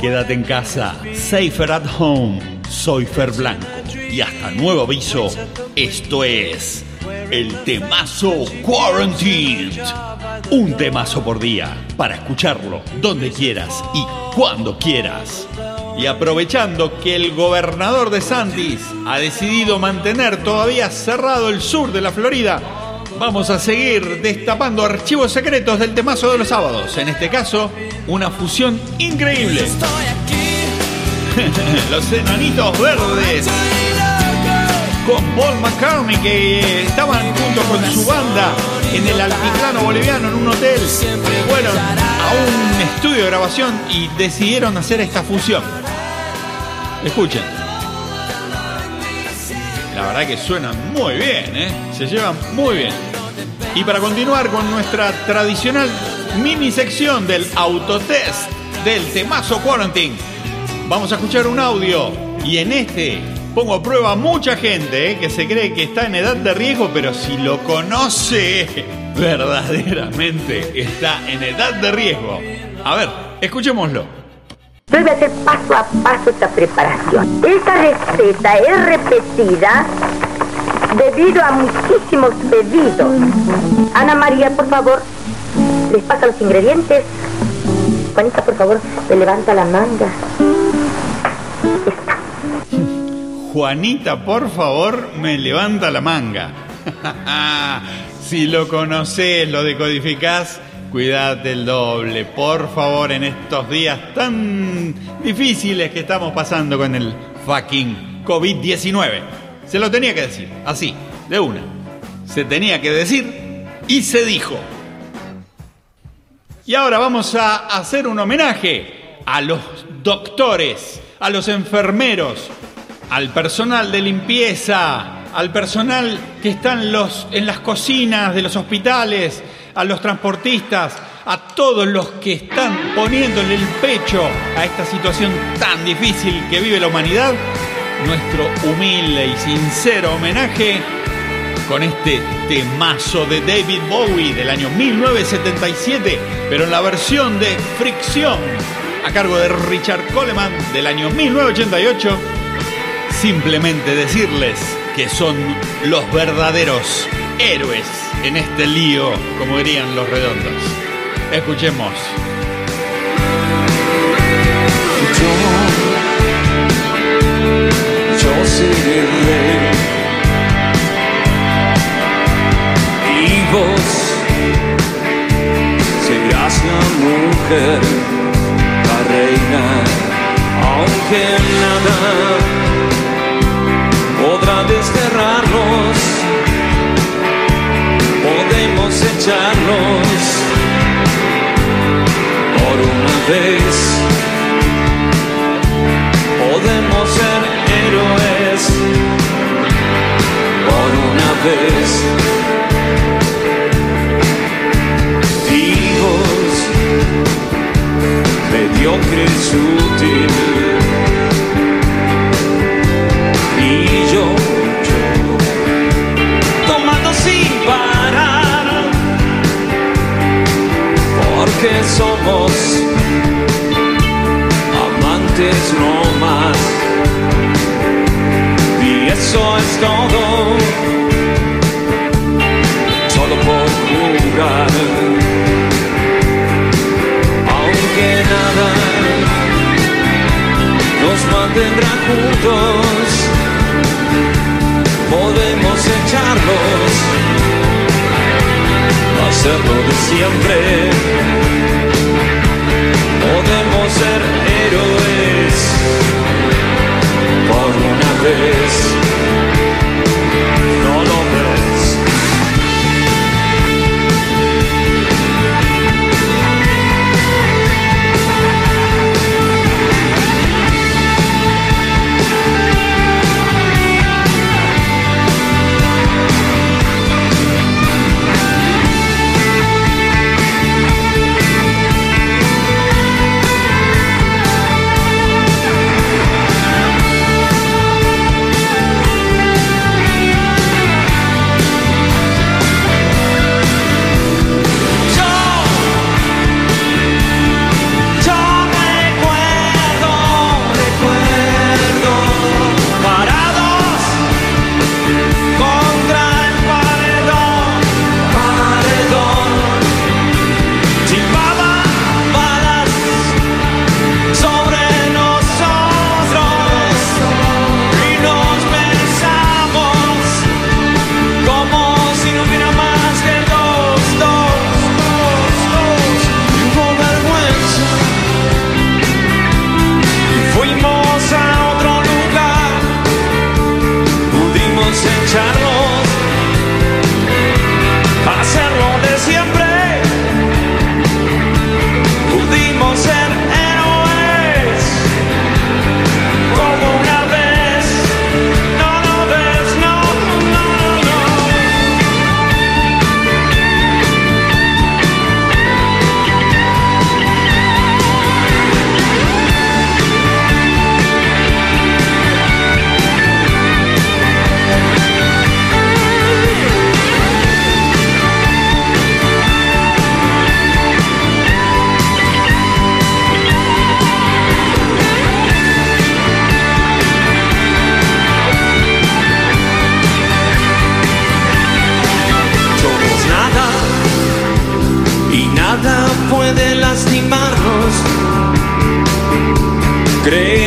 Quédate en casa, safer at home. Soy Fer Blanco. Y hasta nuevo aviso, esto es el temazo Quarantined. Un temazo por día para escucharlo donde quieras y cuando quieras. Y aprovechando que el gobernador de Sandys ha decidido mantener todavía cerrado el sur de la Florida, vamos a seguir destapando archivos secretos del temazo de los sábados. En este caso, una fusión increíble. los enanitos verdes con Paul McCartney que estaban junto con su banda en el altiplano boliviano en un hotel. Fueron a un estudio de grabación y decidieron hacer esta fusión. Escuchen. La verdad que suenan muy bien, ¿eh? Se llevan muy bien. Y para continuar con nuestra tradicional mini sección del autotest del temazo Quarantine, vamos a escuchar un audio. Y en este pongo a prueba a mucha gente ¿eh? que se cree que está en edad de riesgo, pero si lo conoce, verdaderamente está en edad de riesgo. A ver, escuchémoslo. Debe hacer paso a paso esta preparación. Esta receta es repetida debido a muchísimos pedidos. Ana María, por favor, les pasa los ingredientes. Juanita, por favor, le levanta la manga. Juanita, por favor, me levanta la manga. si lo conoces, lo decodificás Cuídate el doble, por favor, en estos días tan difíciles que estamos pasando con el fucking COVID-19. Se lo tenía que decir, así, de una. Se tenía que decir y se dijo. Y ahora vamos a hacer un homenaje a los doctores, a los enfermeros, al personal de limpieza, al personal que está en, los, en las cocinas de los hospitales, a los transportistas, a todos los que están poniéndole el pecho a esta situación tan difícil que vive la humanidad, nuestro humilde y sincero homenaje con este temazo de David Bowie del año 1977, pero en la versión de Fricción, a cargo de Richard Coleman del año 1988, simplemente decirles que son los verdaderos héroes en este lío, como dirían los redondos. Escuchemos. Por una vez. Podemos ser héroes por una vez. Hijos mediocres útiles. Que somos amantes no más. Y eso es todo, solo por jugar. Aunque nada nos mantendrá juntos, podemos echarlos hacerlo de siempre.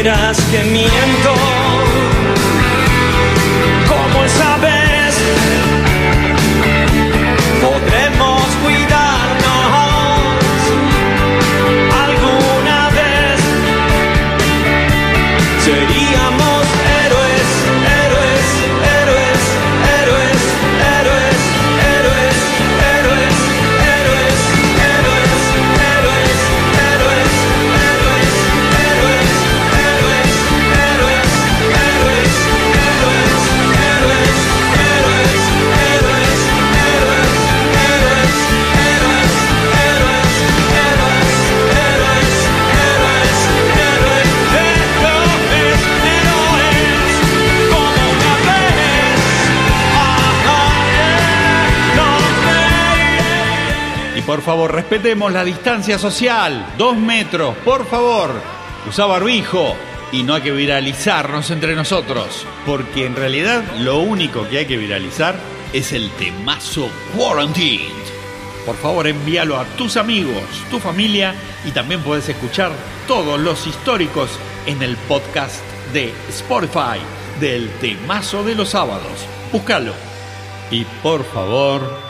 Creerás que miento por favor, respetemos la distancia social. Dos metros, por favor. Usa barbijo. Y no hay que viralizarnos entre nosotros. Porque en realidad lo único que hay que viralizar es el temazo Quarantine. Por favor, envíalo a tus amigos, tu familia y también puedes escuchar todos los históricos en el podcast de Spotify del temazo de los sábados. Búscalo. Y por favor,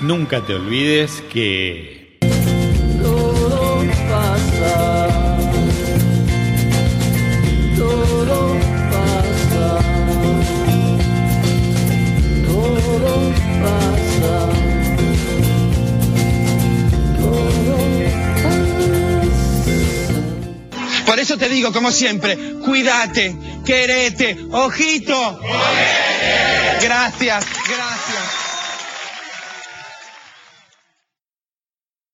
nunca te olvides que... Todo pasa. Todo pasa. Todo pasa. Todo pasa. Por eso te digo, como siempre, cuídate, querete, ojito. Gracias, gracias.